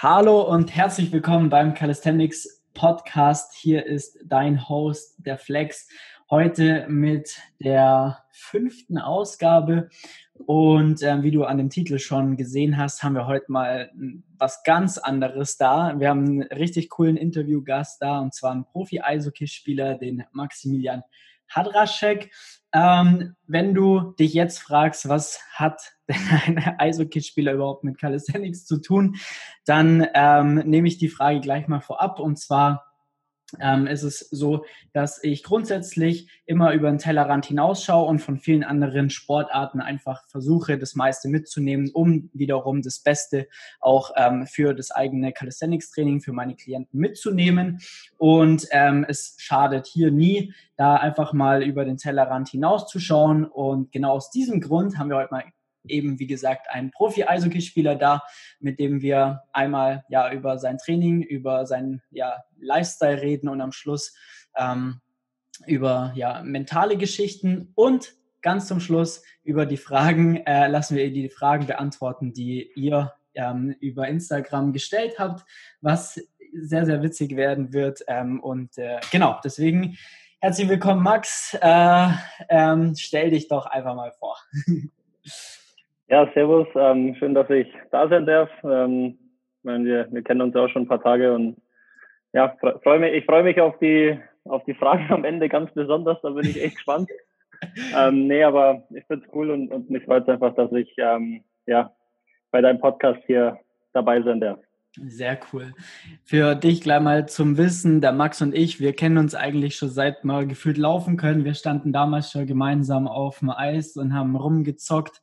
Hallo und herzlich willkommen beim Calisthenics Podcast. Hier ist dein Host, der Flex. Heute mit der fünften Ausgabe. Und äh, wie du an dem Titel schon gesehen hast, haben wir heute mal was ganz anderes da. Wir haben einen richtig coolen Interviewgast da, und zwar einen Profi-Eishockeyspieler, den Maximilian Hadraschek. Ähm, wenn du dich jetzt fragst, was hat ein Eishockeyspieler überhaupt mit Calisthenics zu tun, dann ähm, nehme ich die Frage gleich mal vorab. Und zwar ähm, ist es so, dass ich grundsätzlich immer über den Tellerrand hinausschaue und von vielen anderen Sportarten einfach versuche, das meiste mitzunehmen, um wiederum das Beste auch ähm, für das eigene Calisthenics-Training für meine Klienten mitzunehmen. Und ähm, es schadet hier nie, da einfach mal über den Tellerrand hinauszuschauen. Und genau aus diesem Grund haben wir heute mal eben, wie gesagt, einen Profi-Eishockeyspieler da, mit dem wir einmal ja über sein Training, über seinen ja, Lifestyle reden und am Schluss ähm, über ja, mentale Geschichten und ganz zum Schluss über die Fragen, äh, lassen wir die Fragen beantworten, die ihr ähm, über Instagram gestellt habt, was sehr, sehr witzig werden wird. Ähm, und äh, genau, deswegen herzlich willkommen, Max. Äh, ähm, stell dich doch einfach mal vor. Ja, servus. Ähm, schön, dass ich da sein darf. Ähm, wir, wir kennen uns ja auch schon ein paar Tage und ja, freu mich, ich freue mich auf die, auf die Fragen am Ende ganz besonders. Da bin ich echt gespannt. ähm, nee, aber ich finde es cool und, und mich freut es einfach, dass ich ähm, ja, bei deinem Podcast hier dabei sein darf. Sehr cool. Für dich gleich mal zum Wissen, der Max und ich, wir kennen uns eigentlich schon seit wir gefühlt laufen können. Wir standen damals schon gemeinsam auf dem Eis und haben rumgezockt.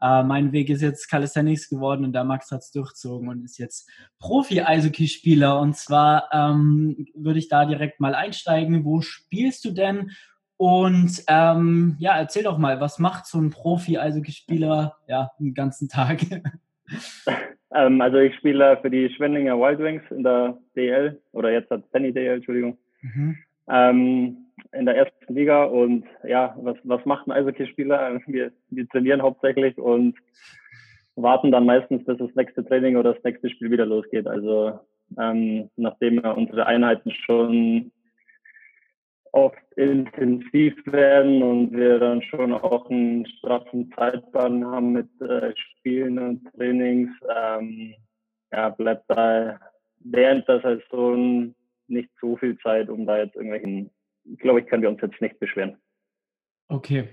Äh, mein Weg ist jetzt Calisthenics geworden und der Max hat es durchzogen und ist jetzt Profi-Eishockeyspieler. Und zwar ähm, würde ich da direkt mal einsteigen. Wo spielst du denn? Und ähm, ja, erzähl doch mal, was macht so ein Profi-Eishockeyspieler ja, den ganzen Tag? ähm, also ich spiele für die Schwendinger Wild Wings in der DL oder jetzt hat Penny DL, Entschuldigung. Mhm. In der ersten Liga und ja, was, was macht ein Eishockeyspieler? Wir, wir trainieren hauptsächlich und warten dann meistens, bis das nächste Training oder das nächste Spiel wieder losgeht. Also ähm, nachdem wir unsere Einheiten schon oft intensiv werden und wir dann schon auch einen straffen Zeitplan haben mit äh, Spielen und Trainings, ähm, ja, bleibt da während der Saison nicht so viel Zeit, um da jetzt irgendwelchen glaube ich, können wir uns jetzt nicht beschweren. Okay.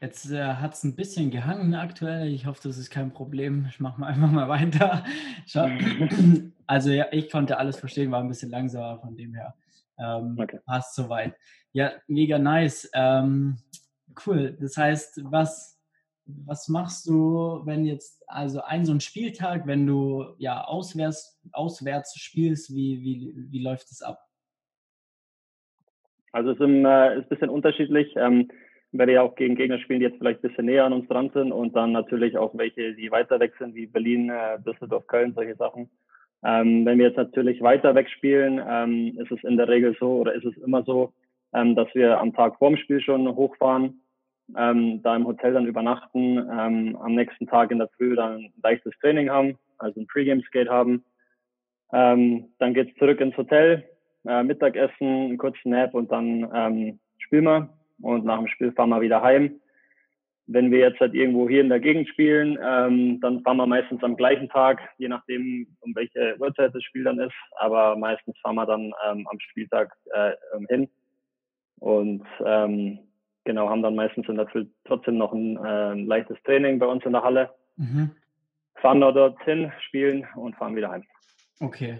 Jetzt äh, hat es ein bisschen gehangen aktuell. Ich hoffe, das ist kein Problem. Ich mache mal einfach mal weiter. Also ja, ich konnte alles verstehen, war ein bisschen langsamer von dem her. Ähm, okay. Passt soweit. Ja, mega nice. Ähm, cool. Das heißt, was, was machst du, wenn jetzt, also ein so ein Spieltag, wenn du ja auswärts, auswärts spielst, wie, wie, wie läuft es ab? Also es ist, ein, äh, ist bisschen unterschiedlich. Ähm, werde ja auch gegen Gegner spielen, die jetzt vielleicht ein bisschen näher an uns dran sind und dann natürlich auch welche, die weiter weg sind, wie Berlin, äh, Düsseldorf, Köln, solche Sachen. Ähm, wenn wir jetzt natürlich weiter weg spielen, ähm, ist es in der Regel so oder ist es immer so, ähm, dass wir am Tag vorm Spiel schon hochfahren, ähm, da im Hotel dann übernachten, ähm, am nächsten Tag in der Früh dann ein leichtes Training haben, also ein Pre-Game-Skate haben. Ähm, dann geht's zurück ins Hotel, äh, Mittagessen, einen kurzen Nap und dann ähm, spielen wir. Und nach dem Spiel fahren wir wieder heim. Wenn wir jetzt halt irgendwo hier in der Gegend spielen, ähm, dann fahren wir meistens am gleichen Tag, je nachdem, um welche Uhrzeit das Spiel dann ist. Aber meistens fahren wir dann ähm, am Spieltag äh, hin. Und ähm, genau, haben dann meistens in der Früh trotzdem noch ein, äh, leichtes Training bei uns in der Halle. Mhm. Fahren dort hin, spielen und fahren wieder heim. Okay,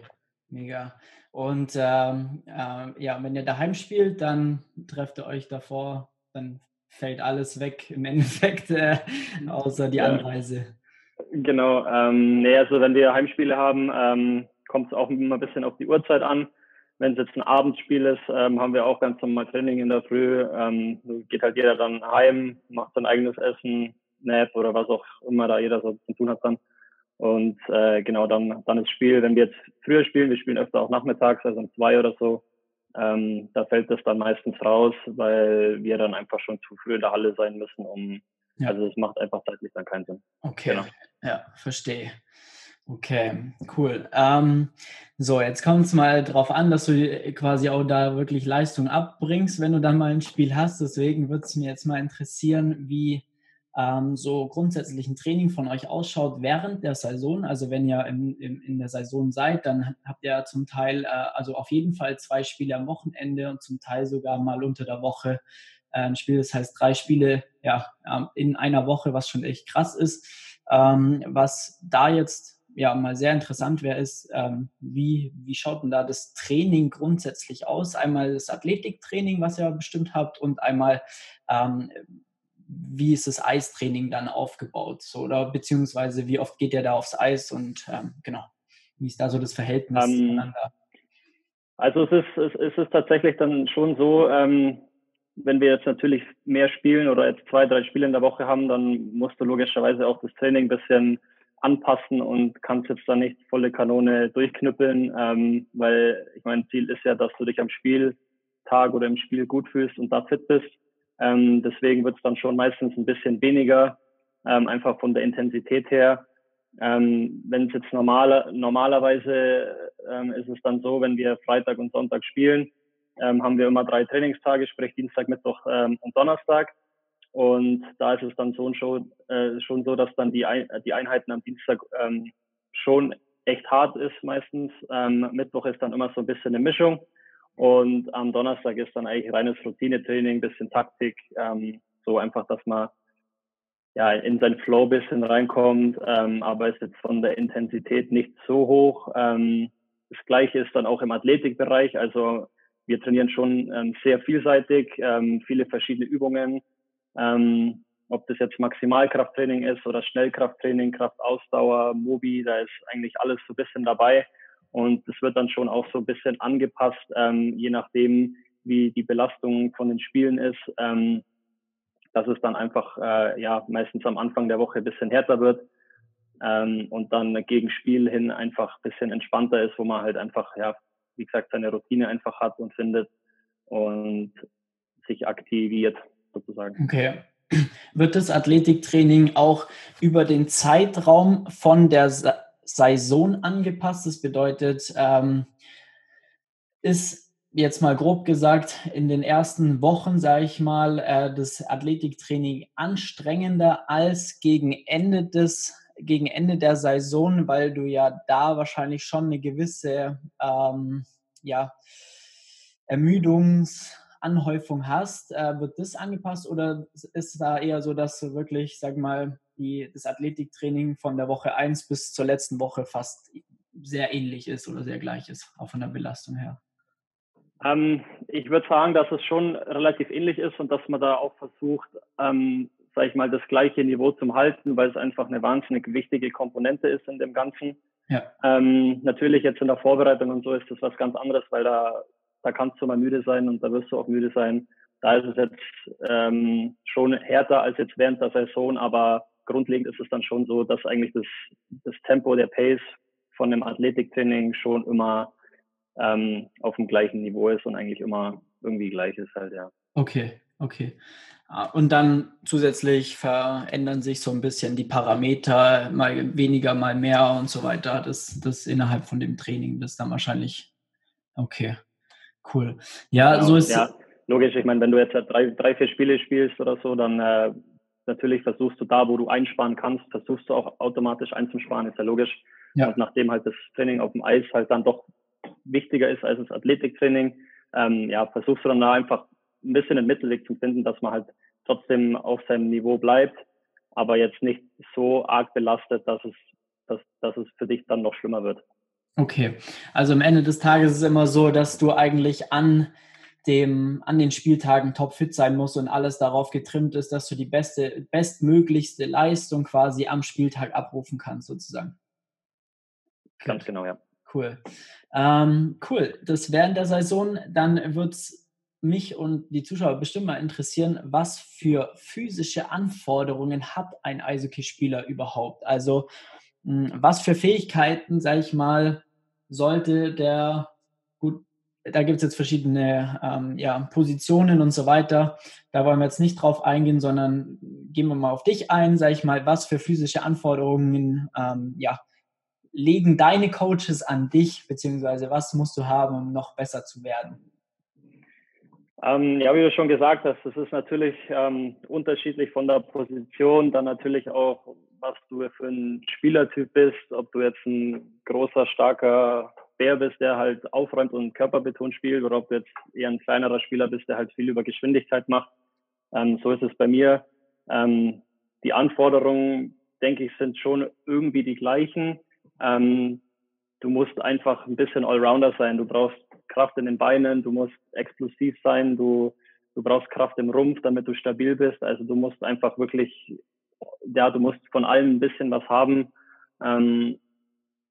mega. Und ähm, äh, ja, wenn ihr daheim spielt, dann trefft ihr euch davor, dann fällt alles weg im Endeffekt, äh, außer die Anreise. Genau, ähm, nee, also wenn wir Heimspiele haben, ähm, kommt es auch immer ein bisschen auf die Uhrzeit an. Wenn es jetzt ein Abendspiel ist, ähm, haben wir auch ganz normal Training in der Früh. Ähm, geht halt jeder dann heim, macht sein eigenes Essen, Nap oder was auch immer da jeder so zu tun hat dann. Und äh, genau, dann, dann das Spiel, wenn wir jetzt früher spielen, wir spielen öfter auch nachmittags, also um zwei oder so, ähm, da fällt das dann meistens raus, weil wir dann einfach schon zu früh in der Halle sein müssen, um ja. also es macht einfach zeitlich dann keinen Sinn. Okay, genau. ja, verstehe. Okay, cool. Ähm, so, jetzt kommt es mal darauf an, dass du quasi auch da wirklich Leistung abbringst, wenn du dann mal ein Spiel hast. Deswegen würde es mir jetzt mal interessieren, wie ähm, so grundsätzlich ein Training von euch ausschaut während der Saison. Also wenn ihr im, im, in der Saison seid, dann habt ihr zum Teil, äh, also auf jeden Fall zwei Spiele am Wochenende und zum Teil sogar mal unter der Woche äh, ein Spiel. Das heißt drei Spiele ja, in einer Woche, was schon echt krass ist. Ähm, was da jetzt ja mal sehr interessant wäre, ist, ähm, wie, wie schaut denn da das Training grundsätzlich aus? Einmal das Athletiktraining, was ihr bestimmt habt, und einmal ähm, wie ist das Eistraining dann aufgebaut? So, oder beziehungsweise wie oft geht ihr da aufs Eis und ähm, genau, wie ist da so das Verhältnis um, ähm, zueinander? Also es ist, es, es ist tatsächlich dann schon so, ähm, wenn wir jetzt natürlich mehr spielen oder jetzt zwei, drei Spiele in der Woche haben, dann musst du logischerweise auch das Training ein bisschen anpassen und kannst jetzt da nicht volle Kanone durchknüppeln, ähm, weil ich mein Ziel ist ja, dass du dich am Spieltag oder im Spiel gut fühlst und da fit bist. Ähm, deswegen wird es dann schon meistens ein bisschen weniger, ähm, einfach von der Intensität her. Ähm, wenn es jetzt normal, normalerweise ähm, ist es dann so, wenn wir Freitag und Sonntag spielen, ähm, haben wir immer drei Trainingstage, sprich Dienstag, Mittwoch ähm, und Donnerstag. Und da ist es dann schon, schon, äh, schon so, dass dann die, Ein die Einheiten am Dienstag ähm, schon echt hart ist meistens. Ähm, Mittwoch ist dann immer so ein bisschen eine Mischung. Und am Donnerstag ist dann eigentlich reines Routinetraining, bisschen Taktik, ähm, so einfach, dass man ja in sein Flow bisschen reinkommt, ähm, aber ist jetzt von der Intensität nicht so hoch. Ähm, das gleiche ist dann auch im Athletikbereich. Also wir trainieren schon ähm, sehr vielseitig, ähm, viele verschiedene Übungen. Ähm, ob das jetzt Maximalkrafttraining ist oder Schnellkrafttraining, Kraftausdauer, Mobi, da ist eigentlich alles so ein bisschen dabei. Und es wird dann schon auch so ein bisschen angepasst, ähm, je nachdem, wie die Belastung von den Spielen ist, ähm, dass es dann einfach äh, ja meistens am Anfang der Woche ein bisschen härter wird ähm, und dann gegen Spiel hin einfach ein bisschen entspannter ist, wo man halt einfach, ja, wie gesagt, seine Routine einfach hat und findet und sich aktiviert sozusagen. Okay. Wird das Athletiktraining auch über den Zeitraum von der Saison angepasst. Das bedeutet, ähm, ist jetzt mal grob gesagt in den ersten Wochen, sage ich mal, äh, das Athletiktraining anstrengender als gegen Ende des gegen Ende der Saison, weil du ja da wahrscheinlich schon eine gewisse ähm, ja, Ermüdungsanhäufung hast. Äh, wird das angepasst oder ist da eher so, dass du wirklich, sag mal, die, das Athletiktraining von der Woche 1 bis zur letzten Woche fast sehr ähnlich ist oder sehr gleich ist, auch von der Belastung her? Ähm, ich würde sagen, dass es schon relativ ähnlich ist und dass man da auch versucht, ähm, sage ich mal, das gleiche Niveau zu halten, weil es einfach eine wahnsinnig wichtige Komponente ist in dem Ganzen. Ja. Ähm, natürlich jetzt in der Vorbereitung und so ist das was ganz anderes, weil da, da kannst du mal müde sein und da wirst du auch müde sein. Da ist es jetzt ähm, schon härter als jetzt während der Saison, aber grundlegend ist es dann schon so, dass eigentlich das, das Tempo, der Pace von dem Athletiktraining schon immer ähm, auf dem gleichen Niveau ist und eigentlich immer irgendwie gleich ist halt, ja. Okay, okay. Ah, und dann zusätzlich verändern sich so ein bisschen die Parameter, mal weniger, mal mehr und so weiter. Das, das innerhalb von dem Training, das dann wahrscheinlich, okay, cool. Ja, genau, so ist ja, logisch. Ich meine, wenn du jetzt drei, drei, vier Spiele spielst oder so, dann äh, natürlich versuchst du da, wo du einsparen kannst, versuchst du auch automatisch einzusparen, ist ja logisch. Ja. Und nachdem halt das Training auf dem Eis halt dann doch wichtiger ist als das Athletiktraining, ähm, ja, versuchst du dann da einfach ein bisschen den Mittelweg zu finden, dass man halt trotzdem auf seinem Niveau bleibt, aber jetzt nicht so arg belastet, dass es, dass, dass es für dich dann noch schlimmer wird. Okay, also am Ende des Tages ist es immer so, dass du eigentlich an dem, an den Spieltagen topfit sein muss und alles darauf getrimmt ist, dass du die beste, bestmöglichste Leistung quasi am Spieltag abrufen kannst, sozusagen. Ganz genau, ja. Cool. Ähm, cool. Das während der Saison, dann wird es mich und die Zuschauer bestimmt mal interessieren, was für physische Anforderungen hat ein Eishockeyspieler überhaupt? Also, hm, was für Fähigkeiten, sage ich mal, sollte der gut da gibt es jetzt verschiedene ähm, ja, Positionen und so weiter. Da wollen wir jetzt nicht drauf eingehen, sondern gehen wir mal auf dich ein, sage ich mal, was für physische Anforderungen ähm, ja, legen deine Coaches an dich, beziehungsweise was musst du haben, um noch besser zu werden? Ähm, ja, wie du schon gesagt hast, das ist natürlich ähm, unterschiedlich von der Position, dann natürlich auch, was du für ein Spielertyp bist, ob du jetzt ein großer, starker Bär bist, der halt aufräumt und körperbetont spielt, oder ob du jetzt eher ein kleinerer Spieler bist, der halt viel über Geschwindigkeit macht. Ähm, so ist es bei mir. Ähm, die Anforderungen, denke ich, sind schon irgendwie die gleichen. Ähm, du musst einfach ein bisschen Allrounder sein. Du brauchst Kraft in den Beinen, du musst explosiv sein, du, du brauchst Kraft im Rumpf, damit du stabil bist. Also du musst einfach wirklich, ja, du musst von allem ein bisschen was haben, ähm,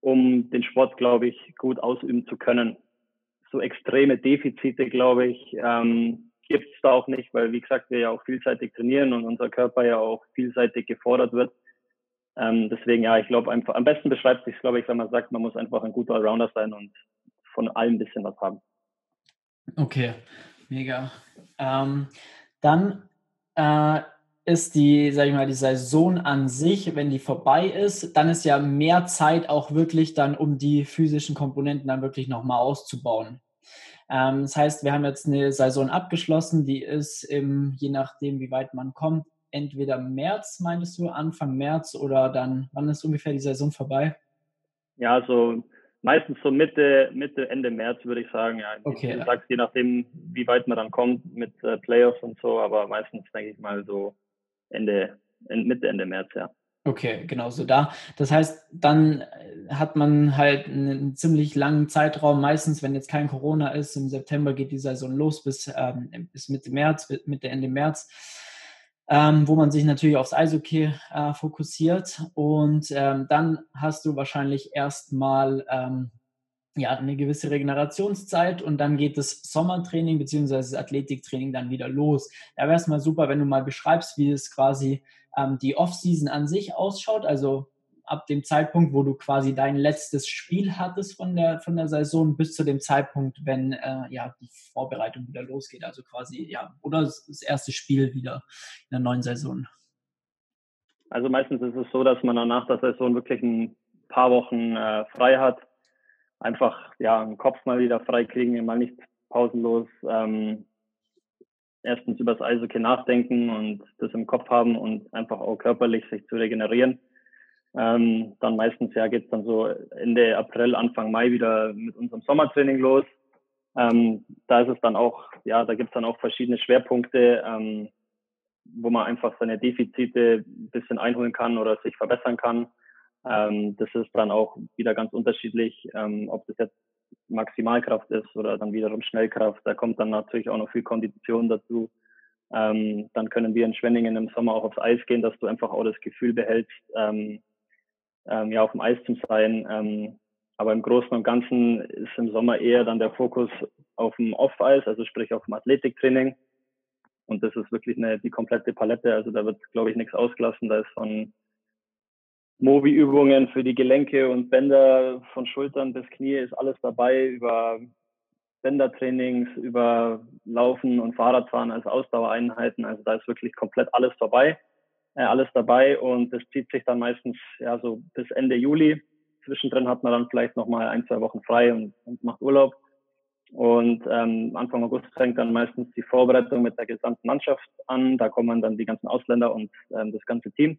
um den Sport, glaube ich, gut ausüben zu können. So extreme Defizite, glaube ich, ähm, gibt es da auch nicht, weil wie gesagt, wir ja auch vielseitig trainieren und unser Körper ja auch vielseitig gefordert wird. Ähm, deswegen, ja, ich glaube, am besten beschreibt sich, glaube ich, wenn man sagt, man muss einfach ein guter Allrounder sein und von allem ein bisschen was haben. Okay, mega. Ähm, dann äh, ist die, sag ich mal, die Saison an sich, wenn die vorbei ist, dann ist ja mehr Zeit auch wirklich dann, um die physischen Komponenten dann wirklich nochmal auszubauen. Ähm, das heißt, wir haben jetzt eine Saison abgeschlossen, die ist im, je nachdem, wie weit man kommt, entweder März, meintest du, Anfang März oder dann, wann ist ungefähr die Saison vorbei? Ja, so meistens so Mitte, Mitte, Ende März würde ich sagen. Ja, okay. Du sagst, je nachdem, wie weit man dann kommt mit äh, Playoffs und so, aber meistens denke ich mal so Ende, Mitte, Ende März, ja. Okay, genau so da. Das heißt, dann äh, hat man halt einen ziemlich langen Zeitraum. Meistens, wenn jetzt kein Corona ist, im September geht die Saison los bis, ähm, bis Mitte März, Mitte, Ende März ähm, wo man sich natürlich aufs Eishockey äh, fokussiert. Und ähm, dann hast du wahrscheinlich erstmal ähm, ja, eine gewisse Regenerationszeit und dann geht das Sommertraining bzw. das Athletiktraining dann wieder los. Da wäre es mal super, wenn du mal beschreibst, wie es quasi ähm, die Offseason an sich ausschaut. Also ab dem Zeitpunkt, wo du quasi dein letztes Spiel hattest von der, von der Saison bis zu dem Zeitpunkt, wenn äh, ja, die Vorbereitung wieder losgeht. Also quasi, ja, oder das erste Spiel wieder in der neuen Saison. Also meistens ist es so, dass man dann nach der Saison wirklich ein paar Wochen äh, frei hat. Einfach ja, den Kopf mal wieder frei kriegen, mal nicht pausenlos ähm, erstens über das Eishockey nachdenken und das im Kopf haben und einfach auch körperlich sich zu regenerieren. Ähm, dann meistens ja geht es dann so Ende April, Anfang Mai wieder mit unserem Sommertraining los. Ähm, da ist es dann auch, ja, da gibt es dann auch verschiedene Schwerpunkte, ähm, wo man einfach seine Defizite ein bisschen einholen kann oder sich verbessern kann. Ähm, das ist dann auch wieder ganz unterschiedlich, ähm, ob das jetzt Maximalkraft ist oder dann wiederum Schnellkraft. Da kommt dann natürlich auch noch viel Kondition dazu. Ähm, dann können wir in Schwenningen im Sommer auch aufs Eis gehen, dass du einfach auch das Gefühl behältst, ähm, ähm, ja, auf dem Eis zu sein. Ähm, aber im Großen und Ganzen ist im Sommer eher dann der Fokus auf dem Off-Eis, also sprich auf dem Athletiktraining. Und das ist wirklich eine, die komplette Palette. Also da wird, glaube ich, nichts ausgelassen. Da ist von Mobi-Übungen für die Gelenke und Bänder von Schultern bis Knie ist alles dabei, über Bändertrainings, über Laufen und Fahrradfahren als Ausdauereinheiten. Also da ist wirklich komplett alles dabei äh, alles dabei und das zieht sich dann meistens ja so bis Ende Juli. Zwischendrin hat man dann vielleicht noch mal ein, zwei Wochen frei und, und macht Urlaub. Und ähm, Anfang August fängt dann meistens die Vorbereitung mit der gesamten Mannschaft an. Da kommen dann die ganzen Ausländer und ähm, das ganze Team.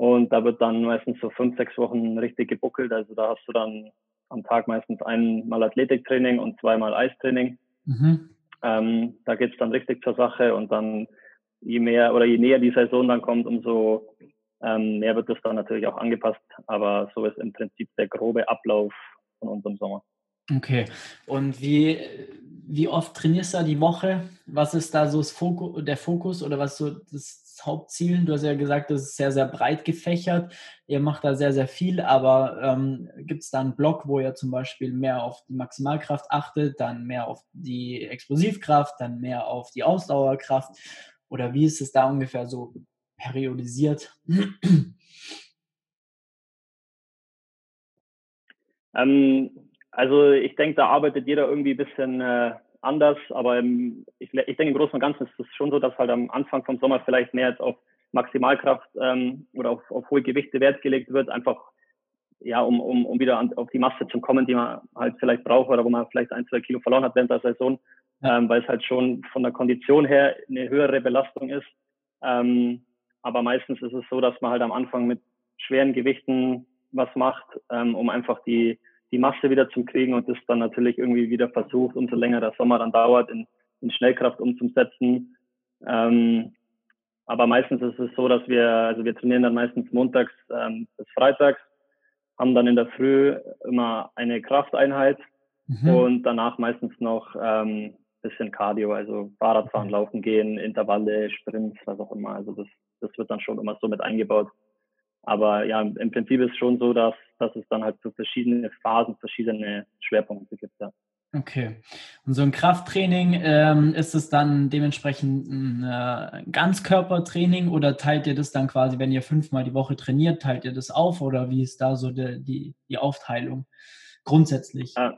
Und da wird dann meistens so fünf, sechs Wochen richtig gebuckelt. Also da hast du dann am Tag meistens einmal Athletiktraining und zweimal Eistraining. Mhm. Ähm, da geht's dann richtig zur Sache und dann je mehr oder je näher die Saison dann kommt, umso ähm, mehr wird das dann natürlich auch angepasst. Aber so ist im Prinzip der grobe Ablauf von unserem Sommer. Okay. Und wie, wie oft trainierst du da die Woche? Was ist da so das Fokus, der Fokus oder was so das Hauptziel? Du hast ja gesagt, das ist sehr, sehr breit gefächert. Ihr macht da sehr, sehr viel, aber ähm, gibt es da einen Block, wo ihr zum Beispiel mehr auf die Maximalkraft achtet, dann mehr auf die Explosivkraft, dann mehr auf die Ausdauerkraft? Oder wie ist es da ungefähr so periodisiert? Ähm, also ich denke, da arbeitet jeder irgendwie ein bisschen äh, anders, aber ähm, ich, ich denke im Großen und Ganzen ist es schon so, dass halt am Anfang vom Sommer vielleicht mehr jetzt auf Maximalkraft ähm, oder auf, auf hohe Gewichte Wert gelegt wird, einfach ja, um, um, um wieder an, auf die Masse zu kommen, die man halt vielleicht braucht oder wo man vielleicht ein, zwei Kilo verloren hat während der Saison, ähm, weil es halt schon von der Kondition her eine höhere Belastung ist. Ähm, aber meistens ist es so, dass man halt am Anfang mit schweren Gewichten was macht, ähm, um einfach die, die Masse wieder zu kriegen und das dann natürlich irgendwie wieder versucht, umso länger der Sommer dann dauert, in, in Schnellkraft umzusetzen. Ähm, aber meistens ist es so, dass wir, also wir trainieren dann meistens montags ähm, bis freitags, haben dann in der Früh immer eine Krafteinheit mhm. und danach meistens noch ähm, bisschen Cardio, also Fahrradfahren. Laufen gehen, Intervalle, Sprints, was auch immer. Also das, das wird dann schon immer so mit eingebaut. Aber ja, im Prinzip ist es schon so, dass, dass es dann halt so verschiedene Phasen, verschiedene Schwerpunkte gibt. Ja. Okay. Und so ein Krafttraining, ähm, ist es dann dementsprechend ein äh, Ganzkörpertraining oder teilt ihr das dann quasi, wenn ihr fünfmal die Woche trainiert, teilt ihr das auf oder wie ist da so die, die, die Aufteilung grundsätzlich? Ja.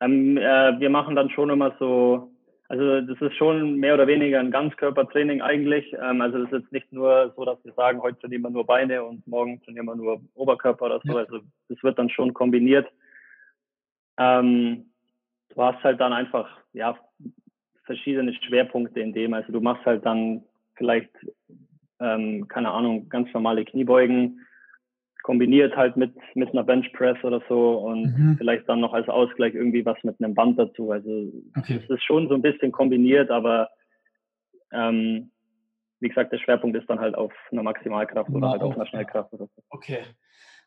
Ähm, äh, wir machen dann schon immer so, also das ist schon mehr oder weniger ein Ganzkörpertraining eigentlich. Ähm, also das ist jetzt nicht nur so, dass wir sagen, heute trainieren wir nur Beine und morgen trainieren wir nur Oberkörper oder so. Also das wird dann schon kombiniert. Ähm, du hast halt dann einfach, ja, verschiedene Schwerpunkte in dem. Also du machst halt dann vielleicht, ähm, keine Ahnung, ganz normale Kniebeugen, kombiniert halt mit, mit einer Bench Press oder so und mhm. vielleicht dann noch als Ausgleich irgendwie was mit einem Band dazu. Also okay. es ist schon so ein bisschen kombiniert, aber ähm, wie gesagt, der Schwerpunkt ist dann halt auf einer Maximalkraft oder halt auf einer Schnellkraft oder so. Okay.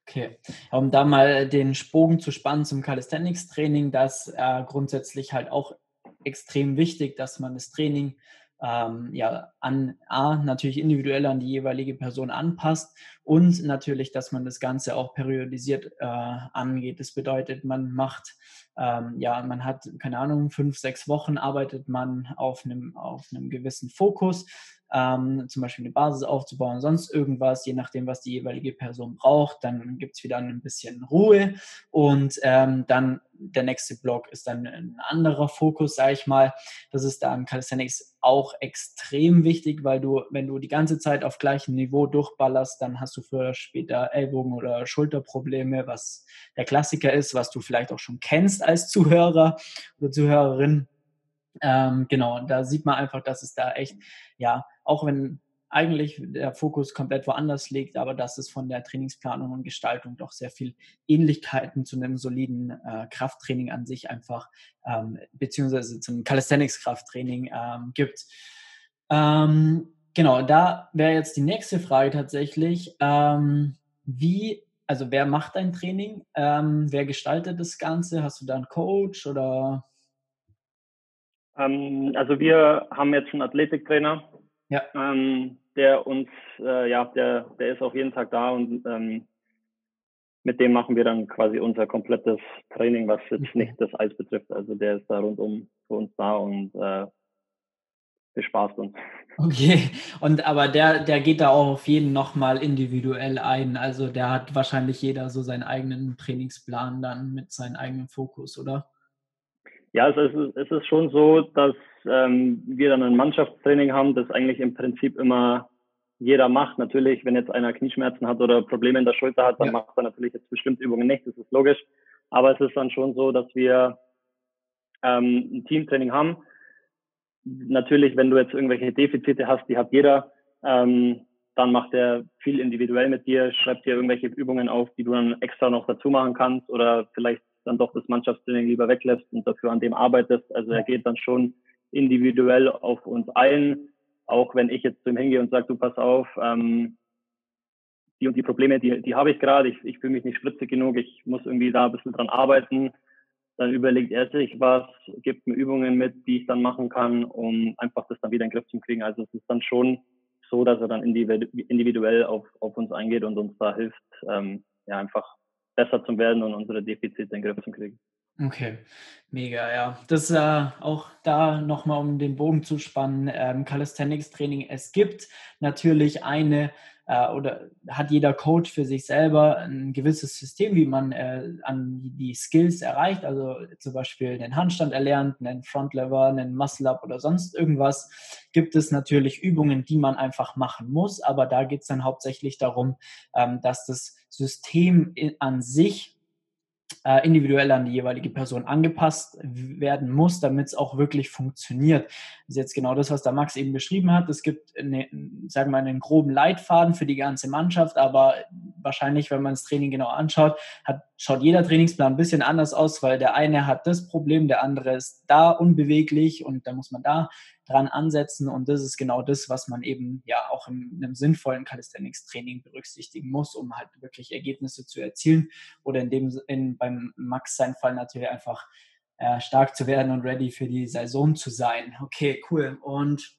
Okay, um da mal den Spogen zu spannen zum Calisthenics-Training, das äh, grundsätzlich halt auch extrem wichtig, dass man das Training ähm, ja an A, natürlich individuell an die jeweilige Person anpasst und natürlich, dass man das Ganze auch periodisiert äh, angeht. Das bedeutet, man macht, ähm, ja, man hat, keine Ahnung, fünf, sechs Wochen arbeitet man auf einem, auf einem gewissen Fokus ähm, zum Beispiel eine Basis aufzubauen, sonst irgendwas, je nachdem, was die jeweilige Person braucht. Dann gibt es wieder ein bisschen Ruhe und ähm, dann der nächste Block ist dann ein anderer Fokus, sage ich mal. Das ist da im Calisthenics auch extrem wichtig, weil du, wenn du die ganze Zeit auf gleichem Niveau durchballerst, dann hast du früher oder später Ellbogen- oder Schulterprobleme, was der Klassiker ist, was du vielleicht auch schon kennst als Zuhörer oder Zuhörerin. Ähm, genau, da sieht man einfach, dass es da echt, ja, auch wenn eigentlich der Fokus komplett woanders liegt, aber dass es von der Trainingsplanung und Gestaltung doch sehr viel Ähnlichkeiten zu einem soliden äh, Krafttraining an sich einfach, ähm, beziehungsweise zum Calisthenics-Krafttraining ähm, gibt. Ähm, genau, da wäre jetzt die nächste Frage tatsächlich. Ähm, wie, also wer macht dein Training? Ähm, wer gestaltet das Ganze? Hast du da einen Coach oder? Ähm, also wir haben jetzt einen Athletiktrainer, ja. ähm, der uns, äh, ja, der, der ist auch jeden Tag da und ähm, mit dem machen wir dann quasi unser komplettes Training, was jetzt nicht das Eis betrifft. Also der ist da rundum für uns da und äh, bespaßt uns. Okay, und aber der, der geht da auch auf jeden nochmal individuell ein. Also der hat wahrscheinlich jeder so seinen eigenen Trainingsplan dann mit seinem eigenen Fokus, oder? Ja, es ist, es ist schon so, dass ähm, wir dann ein Mannschaftstraining haben, das eigentlich im Prinzip immer jeder macht. Natürlich, wenn jetzt einer Knieschmerzen hat oder Probleme in der Schulter hat, dann ja. macht er natürlich jetzt bestimmte Übungen nicht, das ist logisch. Aber es ist dann schon so, dass wir ähm, ein Teamtraining haben. Natürlich, wenn du jetzt irgendwelche Defizite hast, die hat jeder, ähm, dann macht er viel individuell mit dir, schreibt dir irgendwelche Übungen auf, die du dann extra noch dazu machen kannst oder vielleicht dann doch das Mannschaftstraining lieber weglässt und dafür an dem arbeitest. Also er geht dann schon individuell auf uns ein, auch wenn ich jetzt zu ihm hingehe und sage, du pass auf, ähm, die und die Probleme, die, die habe ich gerade, ich, ich fühle mich nicht spritzig genug, ich muss irgendwie da ein bisschen dran arbeiten. Dann überlegt er sich was, gibt mir Übungen mit, die ich dann machen kann, um einfach das dann wieder in den Griff zu kriegen. Also es ist dann schon so, dass er dann individuell auf, auf uns eingeht und uns da hilft, ähm, ja, einfach besser zu werden und unsere Defizite in den Griff zu kriegen. Okay, mega, ja. Das äh, auch da nochmal, um den Bogen zu spannen, ähm, Calisthenics-Training. Es gibt natürlich eine äh, oder hat jeder Coach für sich selber ein gewisses System, wie man äh, an die Skills erreicht. Also zum Beispiel den Handstand erlernt, einen Frontlever, einen Muscle-Up oder sonst irgendwas. Gibt es natürlich Übungen, die man einfach machen muss, aber da geht es dann hauptsächlich darum, ähm, dass das System an sich äh, individuell an die jeweilige Person angepasst werden muss, damit es auch wirklich funktioniert. Das ist jetzt genau das, was der Max eben beschrieben hat. Es gibt, eine, sagen wir einen groben Leitfaden für die ganze Mannschaft, aber wahrscheinlich, wenn man das Training genau anschaut, hat, schaut jeder Trainingsplan ein bisschen anders aus, weil der eine hat das Problem, der andere ist da unbeweglich und da muss man da dran ansetzen. Und das ist genau das, was man eben ja auch in einem sinnvollen Calisthenics-Training berücksichtigen muss, um halt wirklich Ergebnisse zu erzielen oder in dem in, beim Max sein Fall natürlich einfach äh, stark zu werden und ready für die Saison zu sein. Okay, cool. Und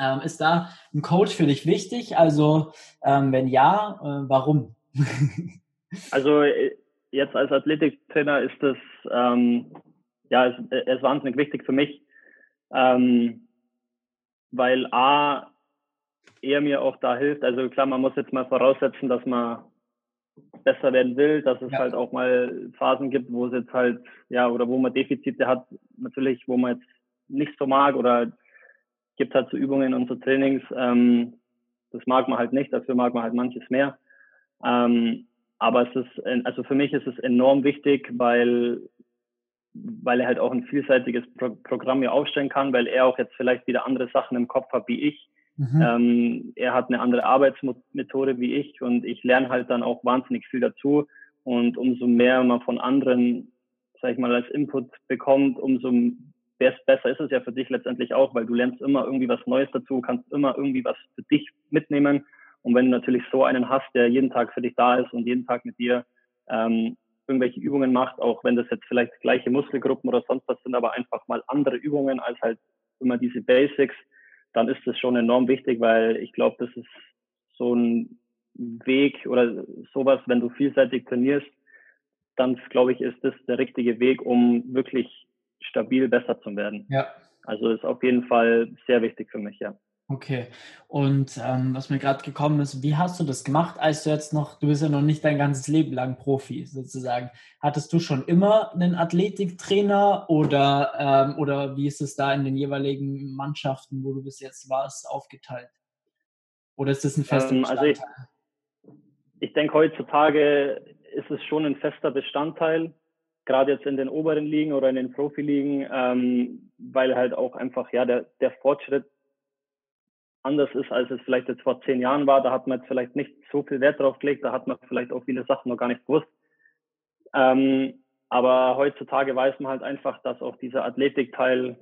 ähm, ist da ein Coach für dich wichtig? Also ähm, wenn ja, äh, warum? also äh, jetzt als Athletiktrainer ist das ähm, ja, es, es ist wahnsinnig wichtig für mich, ähm, weil A, er mir auch da hilft. Also klar, man muss jetzt mal voraussetzen, dass man besser werden will, dass es ja. halt auch mal Phasen gibt, wo es jetzt halt, ja, oder wo man Defizite hat, natürlich, wo man jetzt nicht so mag oder gibt halt so Übungen und so Trainings, ähm, das mag man halt nicht, dafür mag man halt manches mehr. Ähm, aber es ist, also für mich ist es enorm wichtig, weil weil er halt auch ein vielseitiges Pro Programm hier aufstellen kann, weil er auch jetzt vielleicht wieder andere Sachen im Kopf hat wie ich. Mhm. Ähm, er hat eine andere Arbeitsmethode wie ich und ich lerne halt dann auch wahnsinnig viel dazu. Und umso mehr man von anderen, sag ich mal, als Input bekommt, umso besser ist es ja für dich letztendlich auch, weil du lernst immer irgendwie was Neues dazu, kannst immer irgendwie was für dich mitnehmen. Und wenn du natürlich so einen hast, der jeden Tag für dich da ist und jeden Tag mit dir ähm, irgendwelche Übungen macht, auch wenn das jetzt vielleicht gleiche Muskelgruppen oder sonst was sind, aber einfach mal andere Übungen als halt immer diese Basics, dann ist das schon enorm wichtig, weil ich glaube, das ist so ein Weg oder sowas, wenn du vielseitig trainierst, dann glaube ich, ist das der richtige Weg, um wirklich stabil besser zu werden. Ja. Also ist auf jeden Fall sehr wichtig für mich, ja. Okay. Und ähm, was mir gerade gekommen ist, wie hast du das gemacht, als du jetzt noch, du bist ja noch nicht dein ganzes Leben lang Profi sozusagen. Hattest du schon immer einen Athletiktrainer oder, ähm, oder wie ist es da in den jeweiligen Mannschaften, wo du bis jetzt warst, aufgeteilt? Oder ist das ein fester ähm, Bestandteil? Also ich, ich denke, heutzutage ist es schon ein fester Bestandteil, gerade jetzt in den oberen Ligen oder in den Profiligen, ähm, weil halt auch einfach ja der, der Fortschritt anders ist, als es vielleicht jetzt vor zehn Jahren war. Da hat man jetzt vielleicht nicht so viel Wert drauf gelegt, da hat man vielleicht auch viele Sachen noch gar nicht gewusst. Ähm, aber heutzutage weiß man halt einfach, dass auch dieser Athletikteil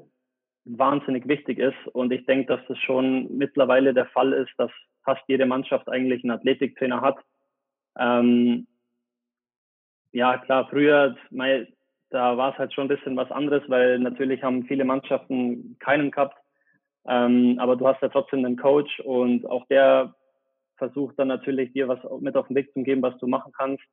wahnsinnig wichtig ist. Und ich denke, dass das schon mittlerweile der Fall ist, dass fast jede Mannschaft eigentlich einen Athletiktrainer hat. Ähm, ja, klar, früher, da war es halt schon ein bisschen was anderes, weil natürlich haben viele Mannschaften keinen gehabt. Ähm, aber du hast ja trotzdem einen Coach und auch der versucht dann natürlich dir was mit auf den Weg zu geben, was du machen kannst.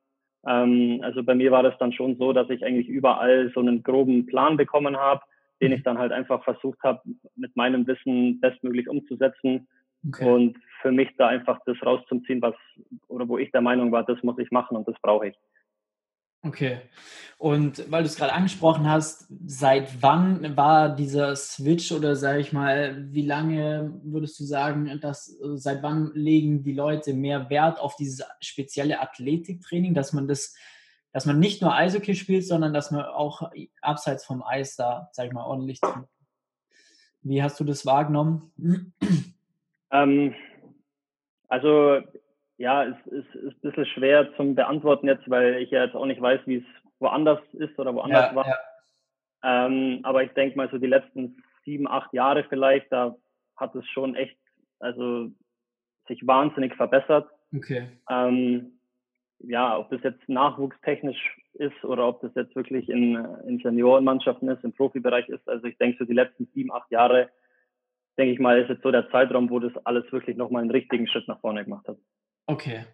Ähm, also bei mir war das dann schon so, dass ich eigentlich überall so einen groben Plan bekommen habe, den ich dann halt einfach versucht habe, mit meinem Wissen bestmöglich umzusetzen okay. und für mich da einfach das rauszuziehen, was oder wo ich der Meinung war, das muss ich machen und das brauche ich. Okay. Und weil du es gerade angesprochen hast, seit wann war dieser Switch oder sage ich mal, wie lange würdest du sagen, dass seit wann legen die Leute mehr Wert auf dieses spezielle Athletiktraining, dass man das, dass man nicht nur Eishockey spielt, sondern dass man auch abseits vom Eis da, sag ich mal, ordentlich trainiert? Wie hast du das wahrgenommen? Ähm, also ja, es ist, ist ein bisschen schwer zum Beantworten jetzt, weil ich ja jetzt auch nicht weiß, wie es woanders ist oder woanders ja, war. Ja. Ähm, aber ich denke mal, so die letzten sieben, acht Jahre vielleicht, da hat es schon echt, also sich wahnsinnig verbessert. Okay. Ähm, ja, ob das jetzt nachwuchstechnisch ist oder ob das jetzt wirklich in, in Seniorenmannschaften ist, im Profibereich ist. Also ich denke, so die letzten sieben, acht Jahre, denke ich mal, ist jetzt so der Zeitraum, wo das alles wirklich nochmal einen richtigen Schritt nach vorne gemacht hat. Okay,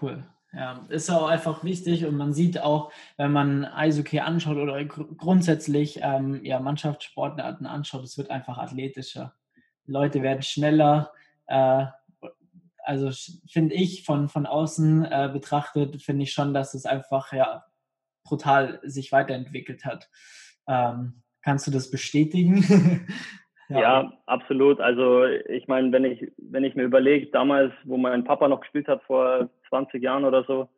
cool. Ja, ist auch einfach wichtig und man sieht auch, wenn man Eishockey anschaut oder gr grundsätzlich ähm, ja, Mannschaftssportarten anschaut, es wird einfach athletischer. Leute werden schneller. Äh, also finde ich von, von außen äh, betrachtet, finde ich schon, dass es einfach ja brutal sich weiterentwickelt hat. Ähm, kannst du das bestätigen? ja. ja. absolut. Also ich meine, wenn ich, wenn ich mir überlege, damals, wo mein Papa noch gespielt hat, vor 20 Jahren oder so,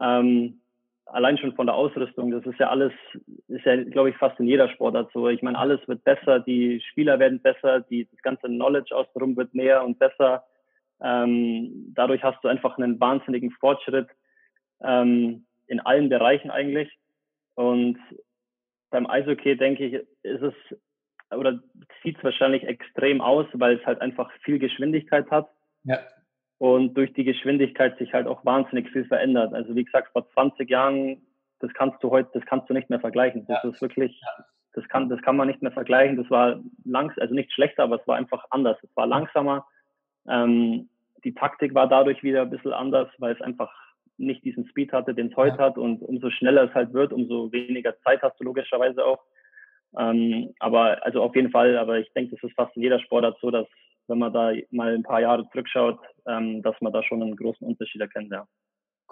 ähm, allein schon von der Ausrüstung, das ist ja alles, ist ja, glaube ich, fast in jeder Sportart so. Ich meine, alles wird besser, die Spieler werden besser, die, das ganze Knowledge außenrum wird mehr und besser. Ähm, dadurch hast du einfach einen wahnsinnigen Fortschritt ähm, in allen Bereichen eigentlich. Und beim Eishockey, denke ich, ist es oder sieht es wahrscheinlich extrem aus, weil es halt einfach viel Geschwindigkeit hat. Ja. Und durch die Geschwindigkeit sich halt auch wahnsinnig viel verändert. Also wie gesagt, vor 20 Jahren, das kannst du heute, das kannst du nicht mehr vergleichen. Das ja. ist wirklich, das kann, das kann man nicht mehr vergleichen. Das war langs, also nicht schlechter, aber es war einfach anders. Es war langsamer. Ähm, die Taktik war dadurch wieder ein bisschen anders, weil es einfach nicht diesen Speed hatte, den es heute ja. hat. Und umso schneller es halt wird, umso weniger Zeit hast du logischerweise auch. Ähm, aber also auf jeden Fall, aber ich denke, das ist fast in jeder Sportart so, dass wenn man da mal ein paar Jahre zurückschaut, ähm, dass man da schon einen großen Unterschied erkennt, ja.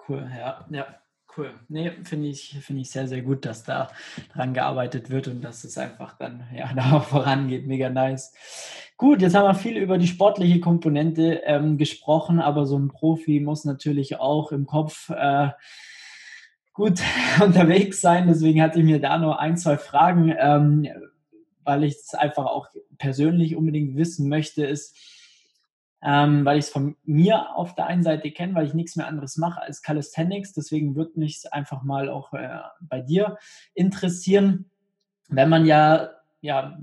Cool, ja, ja. Cool. Nee, finde ich, finde ich sehr, sehr gut, dass da dran gearbeitet wird und dass es einfach dann ja da vorangeht. Mega nice. Gut, jetzt haben wir viel über die sportliche Komponente ähm, gesprochen, aber so ein Profi muss natürlich auch im Kopf äh, gut unterwegs sein. Deswegen hatte ich mir da nur ein, zwei Fragen, ähm, weil ich es einfach auch persönlich unbedingt wissen möchte, ist, ähm, weil ich es von mir auf der einen Seite kenne, weil ich nichts mehr anderes mache als Calisthenics. Deswegen würde mich einfach mal auch äh, bei dir interessieren. Wenn man ja, ja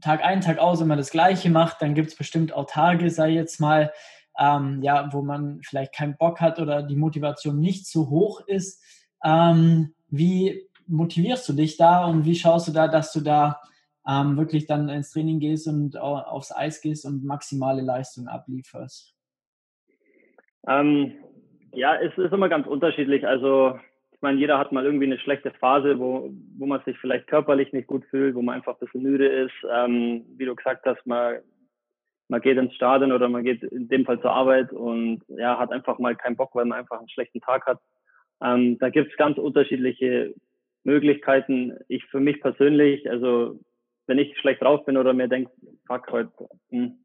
Tag ein, Tag aus immer das Gleiche macht, dann gibt es bestimmt auch Tage, sei jetzt mal, ähm, ja, wo man vielleicht keinen Bock hat oder die Motivation nicht so hoch ist. Ähm, wie motivierst du dich da und wie schaust du da, dass du da ähm, wirklich dann ins Training gehst und aufs Eis gehst und maximale Leistung ablieferst? Ähm, ja, es ist immer ganz unterschiedlich. Also ich meine, jeder hat mal irgendwie eine schlechte Phase, wo, wo man sich vielleicht körperlich nicht gut fühlt, wo man einfach ein bisschen müde ist. Ähm, wie du gesagt hast, man, man geht ins Stadion oder man geht in dem Fall zur Arbeit und ja, hat einfach mal keinen Bock, weil man einfach einen schlechten Tag hat. Ähm, da gibt es ganz unterschiedliche Möglichkeiten. Ich für mich persönlich, also wenn ich schlecht drauf bin oder mir denke, fuck, heute hm,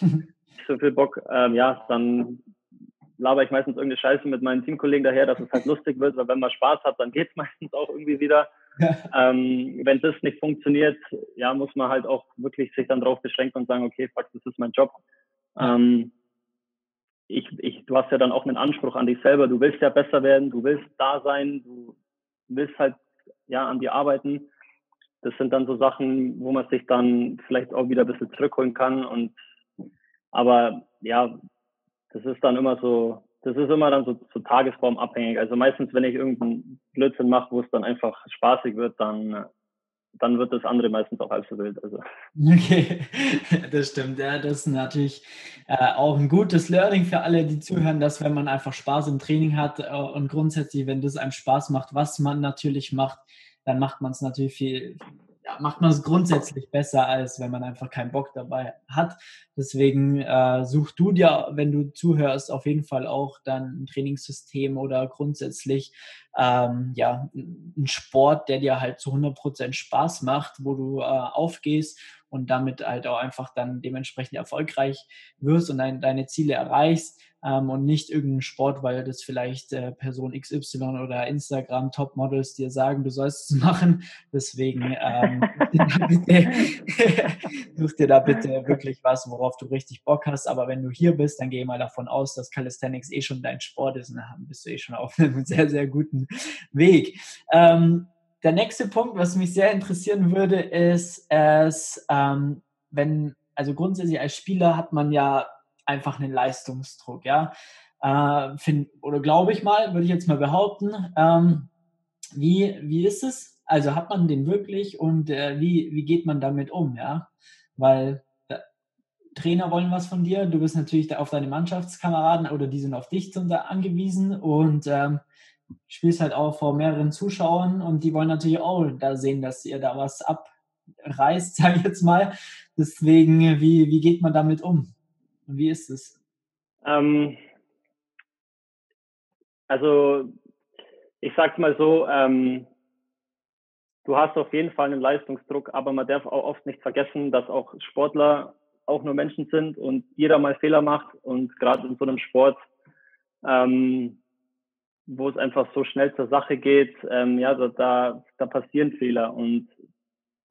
so viel Bock, ähm, ja, dann laber ich meistens irgendeine Scheiße mit meinen Teamkollegen daher, dass es halt lustig wird, weil wenn man Spaß hat, dann geht's meistens auch irgendwie wieder. ähm, wenn das nicht funktioniert, ja, muss man halt auch wirklich sich dann drauf beschränken und sagen, okay, fuck, das ist mein Job. Ähm, ich, ich, du hast ja dann auch einen Anspruch an dich selber. Du willst ja besser werden, du willst da sein, du willst halt ja an dir arbeiten das sind dann so Sachen, wo man sich dann vielleicht auch wieder ein bisschen zurückholen kann. Und aber ja, das ist dann immer so, das ist immer dann so, so tagesformabhängig. Also meistens, wenn ich irgendeinen Blödsinn mache, wo es dann einfach spaßig wird, dann dann wird das andere meistens auch halb so wild. Also. Okay, das stimmt. Ja, das ist natürlich äh, auch ein gutes Learning für alle, die zuhören, dass wenn man einfach Spaß im Training hat äh, und grundsätzlich, wenn das einem Spaß macht, was man natürlich macht, dann macht man es natürlich viel, ja, macht man es grundsätzlich besser, als wenn man einfach keinen Bock dabei hat. Deswegen äh, such du dir, wenn du zuhörst, auf jeden Fall auch dann ein Trainingssystem oder grundsätzlich ähm, ja, ein Sport, der dir halt zu 100% Spaß macht, wo du äh, aufgehst und damit halt auch einfach dann dementsprechend erfolgreich wirst und dein, deine Ziele erreichst ähm, und nicht irgendeinen Sport, weil das vielleicht äh, Person XY oder Instagram Topmodels dir sagen, du sollst es machen. Deswegen ähm, such dir da bitte wirklich was, worauf du richtig Bock hast. Aber wenn du hier bist, dann geh mal davon aus, dass Calisthenics eh schon dein Sport ist und dann bist du eh schon auf einem sehr, sehr guten Weg. Ähm, der nächste Punkt, was mich sehr interessieren würde, ist es, ähm, wenn, also grundsätzlich als Spieler hat man ja einfach einen Leistungsdruck, ja. Äh, find, oder glaube ich mal, würde ich jetzt mal behaupten. Ähm, wie, wie ist es? Also hat man den wirklich und äh, wie, wie geht man damit um, ja? Weil Trainer wollen was von dir, du bist natürlich auf deine Mannschaftskameraden oder die sind auf dich angewiesen und ähm, spielst halt auch vor mehreren Zuschauern und die wollen natürlich auch da sehen, dass ihr da was abreißt, sage ich jetzt mal. Deswegen, wie, wie geht man damit um? Wie ist es? Ähm, also, ich sag's mal so, ähm, du hast auf jeden Fall einen Leistungsdruck, aber man darf auch oft nicht vergessen, dass auch Sportler auch nur Menschen sind und jeder mal Fehler macht und gerade in so einem Sport, ähm, wo es einfach so schnell zur Sache geht, ähm, ja, da, da, da passieren Fehler und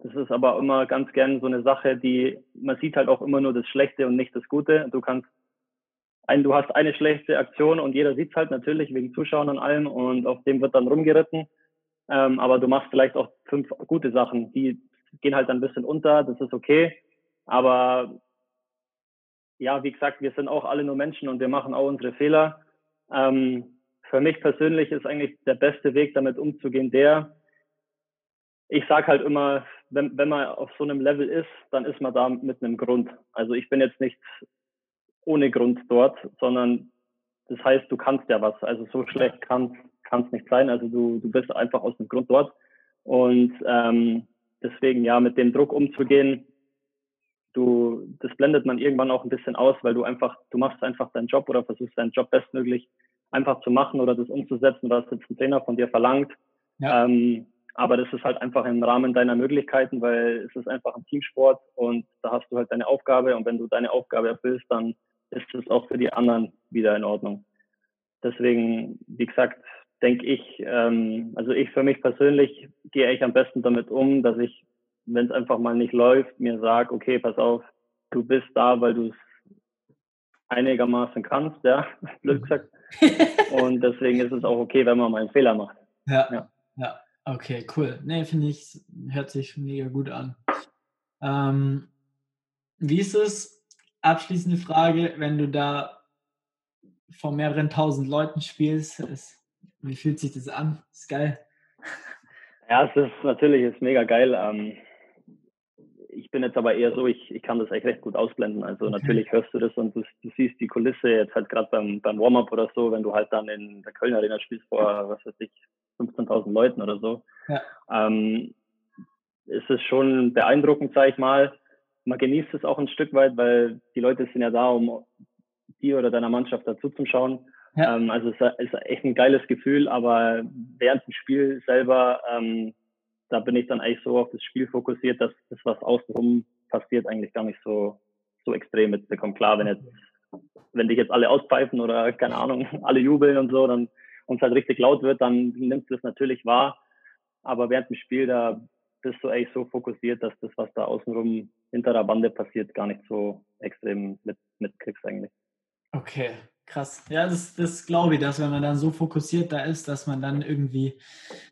das ist aber immer ganz gern so eine Sache, die man sieht halt auch immer nur das Schlechte und nicht das Gute. Du kannst ein, du hast eine schlechte Aktion und jeder sieht es halt natürlich wegen Zuschauern und allem und auf dem wird dann rumgeritten. Ähm, aber du machst vielleicht auch fünf gute Sachen, die gehen halt ein bisschen unter, das ist okay. Aber ja, wie gesagt, wir sind auch alle nur Menschen und wir machen auch unsere Fehler. Ähm, für mich persönlich ist eigentlich der beste Weg, damit umzugehen, der, ich sage halt immer, wenn, wenn man auf so einem Level ist, dann ist man da mit einem Grund. Also ich bin jetzt nicht ohne Grund dort, sondern das heißt, du kannst ja was. Also so schlecht kann es nicht sein. Also du, du bist einfach aus dem Grund dort. Und ähm, deswegen ja, mit dem Druck umzugehen, du, das blendet man irgendwann auch ein bisschen aus, weil du einfach, du machst einfach deinen Job oder versuchst deinen Job bestmöglich einfach zu machen oder das umzusetzen, was jetzt ein Trainer von dir verlangt. Ja. Ähm, aber das ist halt einfach im Rahmen deiner Möglichkeiten, weil es ist einfach ein Teamsport und da hast du halt deine Aufgabe und wenn du deine Aufgabe erfüllst, dann ist es auch für die anderen wieder in Ordnung. Deswegen, wie gesagt, denke ich, ähm, also ich für mich persönlich gehe eigentlich am besten damit um, dass ich, wenn es einfach mal nicht läuft, mir sage, okay, pass auf, du bist da, weil du es einigermaßen kannst, ja, blöd gesagt. und deswegen ist es auch okay, wenn man mal einen Fehler macht. Ja, ja. ja. Okay, cool. Nee, finde ich, hört sich mega gut an. Ähm, wie ist es, abschließende Frage, wenn du da vor mehreren tausend Leuten spielst, ist, wie fühlt sich das an? Ist geil. Ja, es ist natürlich ist mega geil. Ähm, ich bin jetzt aber eher so, ich, ich kann das echt recht gut ausblenden. Also okay. natürlich hörst du das und du, du siehst die Kulisse jetzt halt gerade beim, beim Warm-up oder so, wenn du halt dann in der Kölner Arena spielst vor, was weiß ich, 15.000 Leuten oder so. Ja. Ähm, ist es schon beeindruckend, sag ich mal. Man genießt es auch ein Stück weit, weil die Leute sind ja da, um dir oder deiner Mannschaft dazu zu schauen. Ja. Ähm, also es ist echt ein geiles Gefühl, aber während dem Spiel selber, ähm, da bin ich dann eigentlich so auf das Spiel fokussiert, dass das, was außenrum passiert, eigentlich gar nicht so, so extrem mitbekommt. Klar, wenn jetzt, wenn dich jetzt alle auspfeifen oder keine Ahnung, alle jubeln und so, dann und es halt richtig laut wird, dann nimmst du es natürlich wahr. Aber während dem Spiel, da bist du eigentlich so fokussiert, dass das, was da außenrum hinter der Bande passiert, gar nicht so extrem mit, mitkriegst eigentlich. Okay, Krass. Ja, das, das glaube ich, dass wenn man dann so fokussiert da ist, dass man dann irgendwie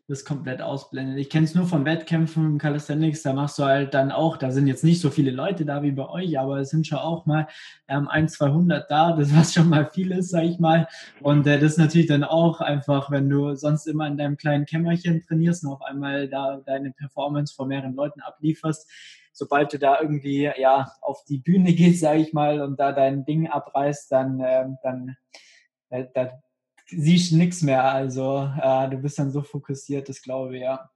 das komplett ausblendet. Ich kenne es nur von Wettkämpfen im Calisthenics, da machst du halt dann auch, da sind jetzt nicht so viele Leute da wie bei euch, aber es sind schon auch mal ähm, ein, 200 da, das was schon mal viel ist, sag ich mal. Und äh, das ist natürlich dann auch einfach, wenn du sonst immer in deinem kleinen Kämmerchen trainierst und auf einmal da deine Performance vor mehreren Leuten ablieferst, sobald du da irgendwie ja auf die Bühne gehst, sage ich mal, und da dein Ding abreißt, dann, äh, dann äh, da siehst du nichts mehr. Also äh, du bist dann so fokussiert, das glaube ich, ja.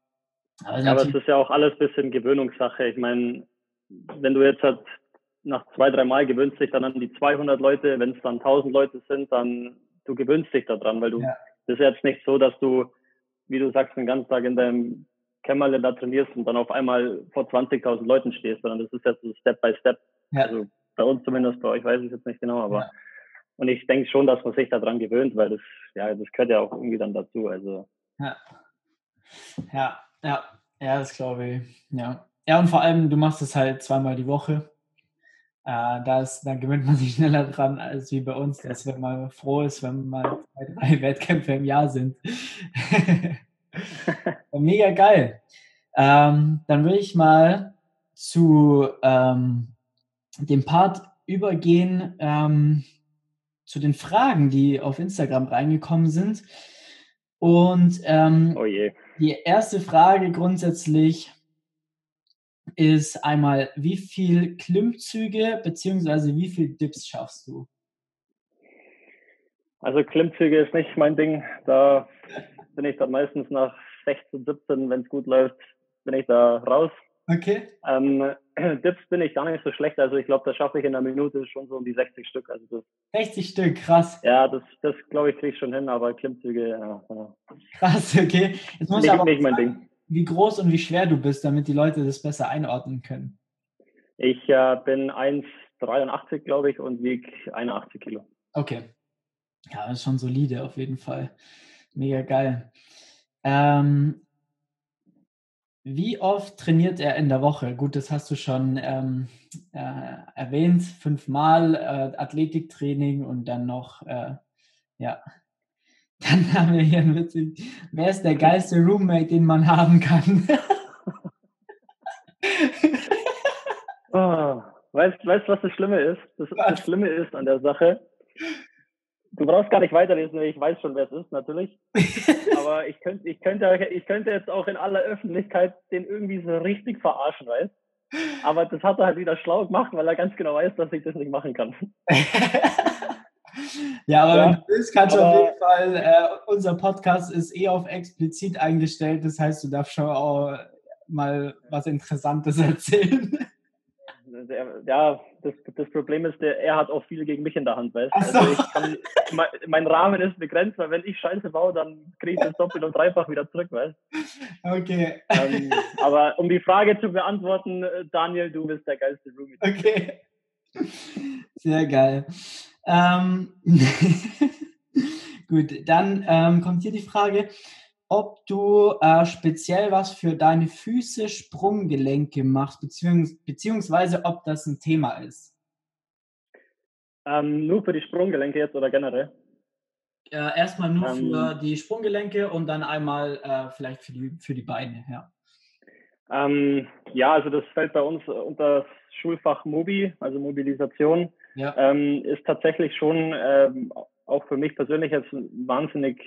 Aber, ja, aber es ist ja auch alles ein bisschen Gewöhnungssache. Ich meine, wenn du jetzt halt nach zwei, drei Mal gewöhnst dich dann an die 200 Leute, wenn es dann 1000 Leute sind, dann du gewöhnst dich daran, weil du, ja. das ist jetzt nicht so, dass du, wie du sagst, den ganzen Tag in deinem Kämmerle da trainierst und dann auf einmal vor 20.000 Leuten stehst, sondern das ist jetzt so Step by Step. Ja. Also bei uns zumindest, bei euch weiß ich jetzt nicht genau, aber ja. und ich denke schon, dass man sich daran gewöhnt, weil das, ja, das gehört ja auch irgendwie dann dazu. Also. Ja. Ja, ja, ja, das glaube ich. Ja. Ja, und vor allem, du machst es halt zweimal die Woche. Äh, da, ist, da gewöhnt man sich schneller dran als wie bei uns, dass wenn man froh ist, wenn mal zwei, drei Wettkämpfe im Jahr sind. Mega geil. Ähm, dann will ich mal zu ähm, dem Part übergehen, ähm, zu den Fragen, die auf Instagram reingekommen sind. Und ähm, oh die erste Frage grundsätzlich, ist einmal, wie viel Klimmzüge bzw. wie viel Dips schaffst du? Also Klimmzüge ist nicht mein Ding. Da bin ich dann meistens nach 16, 17, wenn es gut läuft, bin ich da raus. Okay. Ähm, Dips bin ich gar nicht so schlecht. Also ich glaube, das schaffe ich in einer Minute schon so um die 60 Stück. Also das, 60 Stück, krass. Ja, das, das glaube ich, kriege ich schon hin, aber Klimmzüge, ja. Krass, okay. Jetzt muss nicht, aber nicht mein Ding. Wie groß und wie schwer du bist, damit die Leute das besser einordnen können. Ich äh, bin 1,83, glaube ich, und wiege 81 Kilo. Okay. Ja, das ist schon solide auf jeden Fall. Mega geil. Ähm, wie oft trainiert er in der Woche? Gut, das hast du schon ähm, äh, erwähnt. Fünfmal äh, Athletiktraining und dann noch, äh, ja. Dann haben wir hier ein witzig. Wer ist der geilste Roommate, den man haben kann? oh, weißt du, was das Schlimme ist? Das, das Schlimme ist an der Sache, Du brauchst gar nicht weiterlesen, ich weiß schon, wer es ist, natürlich. Aber ich könnte, ich, könnte, ich könnte jetzt auch in aller Öffentlichkeit den irgendwie so richtig verarschen, weißt Aber das hat er halt wieder schlau gemacht, weil er ganz genau weiß, dass ich das nicht machen kann. ja, aber ja, wenn du willst, kannst du auf jeden Fall, äh, unser Podcast ist eh auf explizit eingestellt, das heißt, du darfst schon auch mal was Interessantes erzählen ja, das, das Problem ist, der, er hat auch viel gegen mich in der Hand, weißt so. also ich kann, mein, mein, Rahmen ist begrenzt, weil wenn ich Scheiße baue, dann kriege ich das doppelt und dreifach wieder zurück, weißt Okay. Ähm, aber um die Frage zu beantworten, äh, Daniel, du bist der geilste Roomie. Okay. Sehr geil. Ähm, gut, dann ähm, kommt hier die Frage, ob du äh, speziell was für deine Füße, Sprunggelenke machst, beziehungs beziehungsweise ob das ein Thema ist. Ähm, nur für die Sprunggelenke jetzt oder generell? Äh, erstmal nur ähm, für die Sprunggelenke und dann einmal äh, vielleicht für die, für die Beine, ja. Ähm, ja, also das fällt bei uns unter das Schulfach Mobi, also Mobilisation. Ja. Ähm, ist tatsächlich schon ähm, auch für mich persönlich jetzt wahnsinnig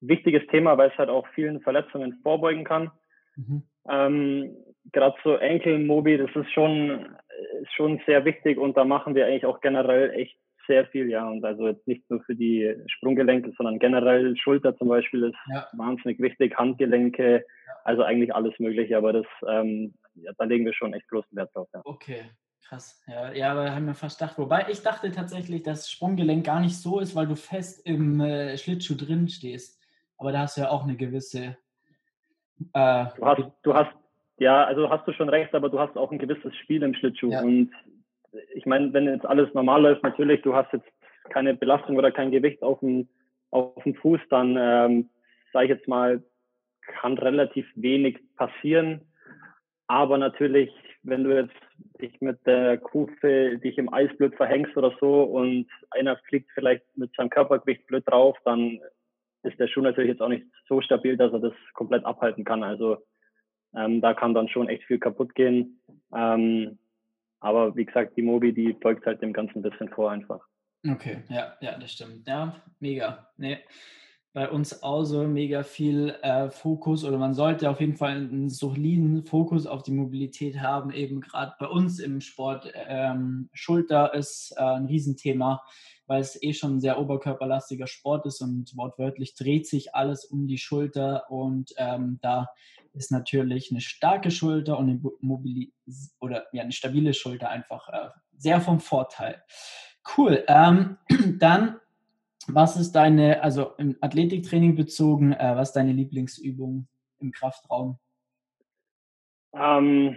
wichtiges Thema, weil es halt auch vielen Verletzungen vorbeugen kann. Mhm. Ähm, Gerade so Enkelmobi, das ist schon, ist schon sehr wichtig und da machen wir eigentlich auch generell echt sehr viel, ja. Und also jetzt nicht nur für die Sprunggelenke, sondern generell Schulter zum Beispiel ist ja. wahnsinnig wichtig, Handgelenke, ja. also eigentlich alles Mögliche, aber das, ähm, ja, da legen wir schon echt großen Wert drauf. Ja. Okay, Krass, ja, ja, aber haben wir fast gedacht. Wobei ich dachte tatsächlich, dass Sprunggelenk gar nicht so ist, weil du fest im äh, Schlittschuh drin stehst aber da hast du ja auch eine gewisse. Äh, du, hast, du hast, ja, also hast du schon recht, aber du hast auch ein gewisses Spiel im Schlittschuh. Ja. Und ich meine, wenn jetzt alles normal läuft, natürlich, du hast jetzt keine Belastung oder kein Gewicht auf dem, auf dem Fuß, dann ähm, sage ich jetzt mal, kann relativ wenig passieren. Aber natürlich, wenn du jetzt dich mit der Kufe dich im Eis blöd verhängst oder so und einer fliegt vielleicht mit seinem Körpergewicht blöd drauf, dann ist der Schuh natürlich jetzt auch nicht so stabil, dass er das komplett abhalten kann. Also ähm, da kann dann schon echt viel kaputt gehen. Ähm, aber wie gesagt, die Mobi, die folgt halt dem Ganzen ein bisschen vor einfach. Okay, ja, ja, das stimmt. Ja, mega. Nee, bei uns auch so mega viel äh, Fokus oder man sollte auf jeden Fall einen soliden Fokus auf die Mobilität haben. Eben gerade bei uns im Sport ähm, Schulter ist äh, ein Riesenthema weil es eh schon ein sehr oberkörperlastiger Sport ist und wortwörtlich dreht sich alles um die Schulter und ähm, da ist natürlich eine starke Schulter und eine Mobili oder ja, eine stabile Schulter einfach äh, sehr vom Vorteil. Cool. Ähm, dann, was ist deine, also im Athletiktraining bezogen, äh, was ist deine Lieblingsübung im Kraftraum? Ähm,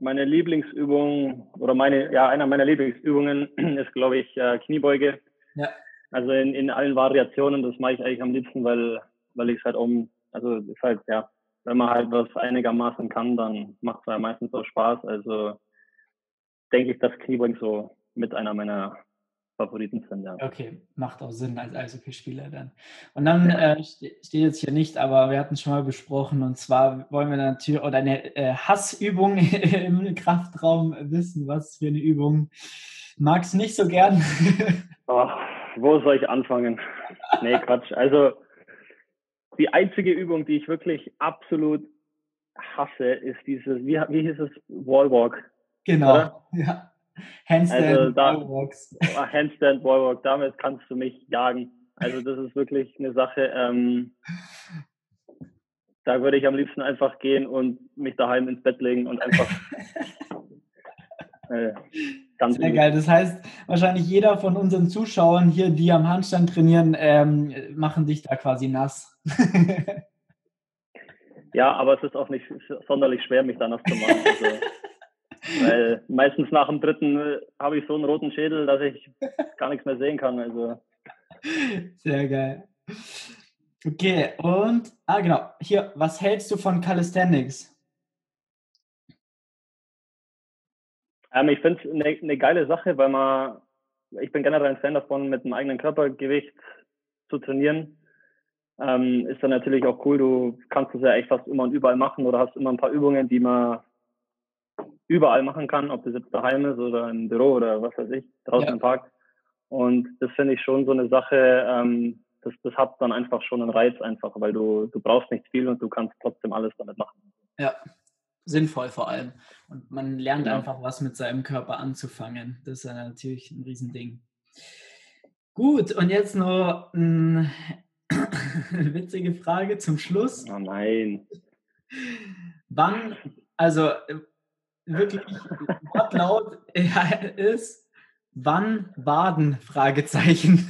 meine Lieblingsübung oder meine, ja, einer meiner Lieblingsübungen ist, glaube ich, äh, Kniebeuge. Ja. Also in, in allen Variationen, das mache ich eigentlich am liebsten, weil, weil ich es halt um, also ist halt, ja, wenn man halt was einigermaßen kann, dann macht es ja meistens auch Spaß. Also denke ich, dass Kniebeugen so mit einer meiner Favoriten sind, ja. Okay, macht auch Sinn als Eishockeyspieler dann. Und dann äh, steht jetzt hier nicht, aber wir hatten es schon mal besprochen und zwar wollen wir natürlich oder eine äh, Hassübung im Kraftraum wissen. Was für eine Übung magst du nicht so gern? oh, wo soll ich anfangen? Nee, Quatsch. Also die einzige Übung, die ich wirklich absolut hasse, ist dieses, wie, wie hieß es, Wallwalk. Genau, oder? ja. Handstand, also da, Wallwalks. Handstand, Wallwalk, damit kannst du mich jagen. Also das ist wirklich eine Sache, ähm, da würde ich am liebsten einfach gehen und mich daheim ins Bett legen und einfach äh, Sehr geil. Das heißt, wahrscheinlich jeder von unseren Zuschauern hier, die am Handstand trainieren, ähm, machen dich da quasi nass. ja, aber es ist auch nicht sonderlich schwer, mich da nass zu machen. Also, weil meistens nach dem dritten habe ich so einen roten Schädel, dass ich gar nichts mehr sehen kann. Also. Sehr geil. Okay, und, ah genau, hier, was hältst du von Calisthenics? Ähm, ich finde es eine ne geile Sache, weil man, ich bin generell ein Fan davon, mit dem eigenen Körpergewicht zu trainieren. Ähm, ist dann natürlich auch cool, du kannst es ja echt fast immer und überall machen oder hast immer ein paar Übungen, die man überall machen kann, ob das jetzt daheim ist oder im Büro oder was weiß ich, draußen ja. im Park. Und das finde ich schon so eine Sache, ähm, das, das hat dann einfach schon einen Reiz einfach, weil du, du brauchst nicht viel und du kannst trotzdem alles damit machen. Ja, sinnvoll vor allem. Und man lernt ja. einfach was mit seinem Körper anzufangen. Das ist ja natürlich ein Riesending. Gut, und jetzt noch eine witzige Frage zum Schluss. Oh nein. Wann, also wirklich Wortlaut ist, wann Baden? Fragezeichen.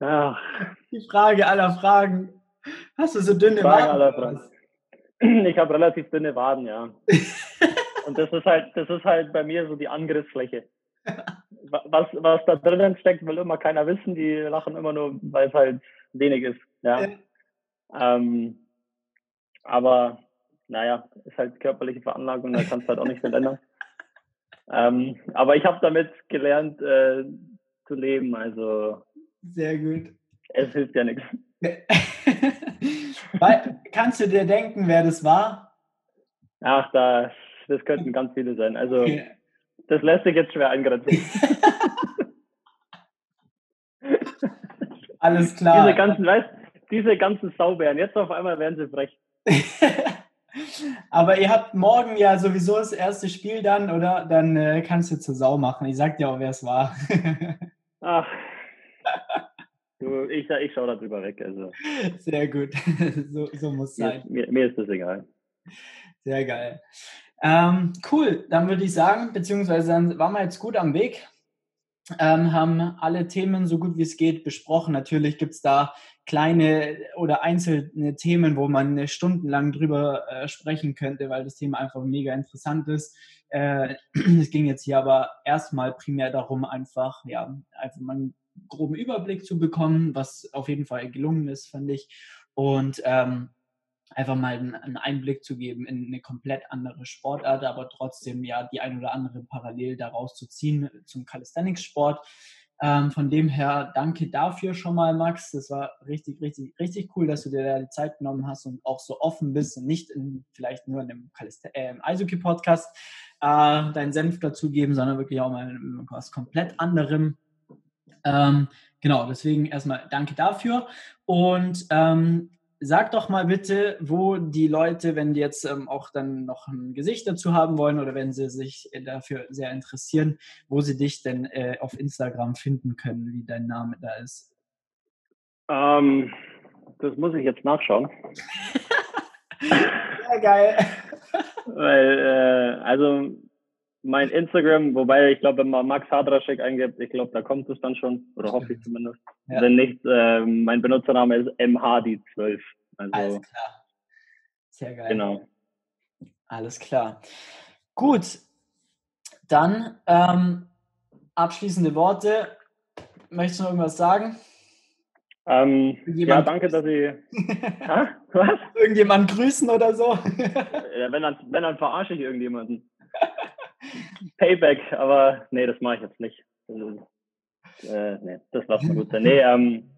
Ach. Die Frage aller Fragen. Hast du so dünne Waden? Ich habe relativ dünne Waden, ja. Und das ist halt, das ist halt bei mir so die Angriffsfläche. Was, was da drinnen steckt, will immer keiner wissen. Die lachen immer nur, weil es halt wenig ist. Ja. ja. Ähm, aber naja, ist halt körperliche Veranlagung, da kannst du halt auch nicht viel ändern. Ähm, aber ich habe damit gelernt äh, zu leben. Also sehr gut. Es hilft ja nichts. Kannst du dir denken, wer das war? Ach, das, das könnten ganz viele sein. Also, okay. das lässt sich jetzt schwer eingrenzen. Alles klar. Diese ganzen, weißt, diese ganzen Saubären, jetzt auf einmal werden sie frech. Aber ihr habt morgen ja sowieso das erste Spiel dann, oder? Dann äh, kannst du zur Sau machen. Ich sag dir auch, wer es war. Ach, Du, ich, ich schaue darüber weg. Also. Sehr gut. so, so muss es sein. Mir, mir, ist das egal. Sehr geil. Ähm, cool, dann würde ich sagen, beziehungsweise dann waren wir jetzt gut am Weg, ähm, haben alle Themen so gut wie es geht besprochen. Natürlich gibt es da kleine oder einzelne Themen, wo man stundenlang drüber äh, sprechen könnte, weil das Thema einfach mega interessant ist. Äh, es ging jetzt hier aber erstmal primär darum, einfach, ja, einfach mal groben Überblick zu bekommen, was auf jeden Fall gelungen ist, fand ich. Und ähm, einfach mal einen Einblick zu geben in eine komplett andere Sportart, aber trotzdem ja die ein oder andere parallel daraus zu ziehen zum Calisthenics-Sport. Ähm, von dem her danke dafür schon mal, Max. Das war richtig, richtig, richtig cool, dass du dir da die Zeit genommen hast und auch so offen bist und nicht in, vielleicht nur in einem äh, Eishockey-Podcast äh, deinen Senf dazugeben, sondern wirklich auch mal was komplett anderem. Ähm, genau, deswegen erstmal danke dafür. Und ähm, sag doch mal bitte, wo die Leute, wenn die jetzt ähm, auch dann noch ein Gesicht dazu haben wollen oder wenn sie sich dafür sehr interessieren, wo sie dich denn äh, auf Instagram finden können, wie dein Name da ist. Ähm, das muss ich jetzt nachschauen. Sehr geil. Weil, äh, also mein Instagram, wobei ich glaube, wenn man Max Hadraschek eingibt, ich glaube, da kommt es dann schon, oder hoffe ich zumindest. Ja. Wenn nicht, äh, mein Benutzername ist mhd12. Also, Alles klar. Sehr geil. Genau. Alles klar. Gut, dann ähm, abschließende Worte. Möchtest du noch irgendwas sagen? Ähm, ja, danke, dass Sie. Was? Irgendjemand grüßen oder so? ja, wenn, dann, wenn, dann verarsche ich irgendjemanden. Payback, aber nee, das mache ich jetzt nicht. Äh, nee, das lassen wir gut sein. Nee, ähm,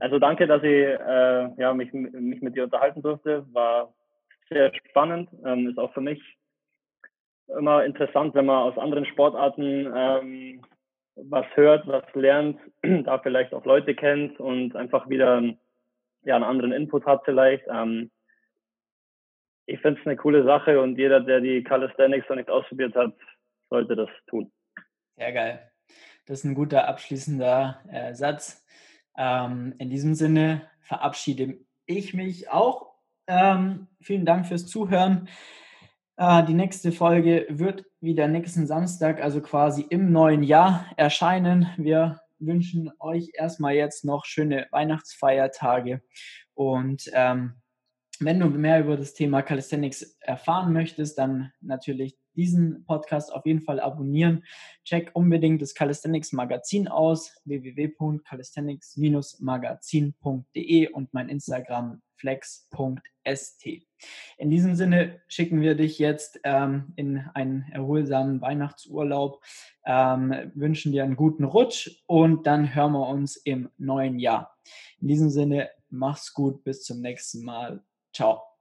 also danke, dass ich äh, ja, mich, mich mit dir unterhalten durfte. War sehr spannend. Ähm, ist auch für mich immer interessant, wenn man aus anderen Sportarten ähm, was hört, was lernt, da vielleicht auch Leute kennt und einfach wieder ja, einen anderen Input hat vielleicht. Ähm, ich finde es eine coole Sache und jeder, der die Calisthenics noch nicht ausprobiert hat, sollte das tun. Sehr geil. Das ist ein guter abschließender äh, Satz. Ähm, in diesem Sinne verabschiede ich mich auch. Ähm, vielen Dank fürs Zuhören. Äh, die nächste Folge wird wieder nächsten Samstag, also quasi im neuen Jahr erscheinen. Wir wünschen euch erstmal jetzt noch schöne Weihnachtsfeiertage und ähm, wenn du mehr über das Thema Calisthenics erfahren möchtest, dann natürlich diesen Podcast auf jeden Fall abonnieren. Check unbedingt das Calisthenics Magazin aus, www.calisthenics-magazin.de und mein Instagram flex.st. In diesem Sinne schicken wir dich jetzt ähm, in einen erholsamen Weihnachtsurlaub, ähm, wünschen dir einen guten Rutsch und dann hören wir uns im neuen Jahr. In diesem Sinne, mach's gut, bis zum nächsten Mal. Ciao.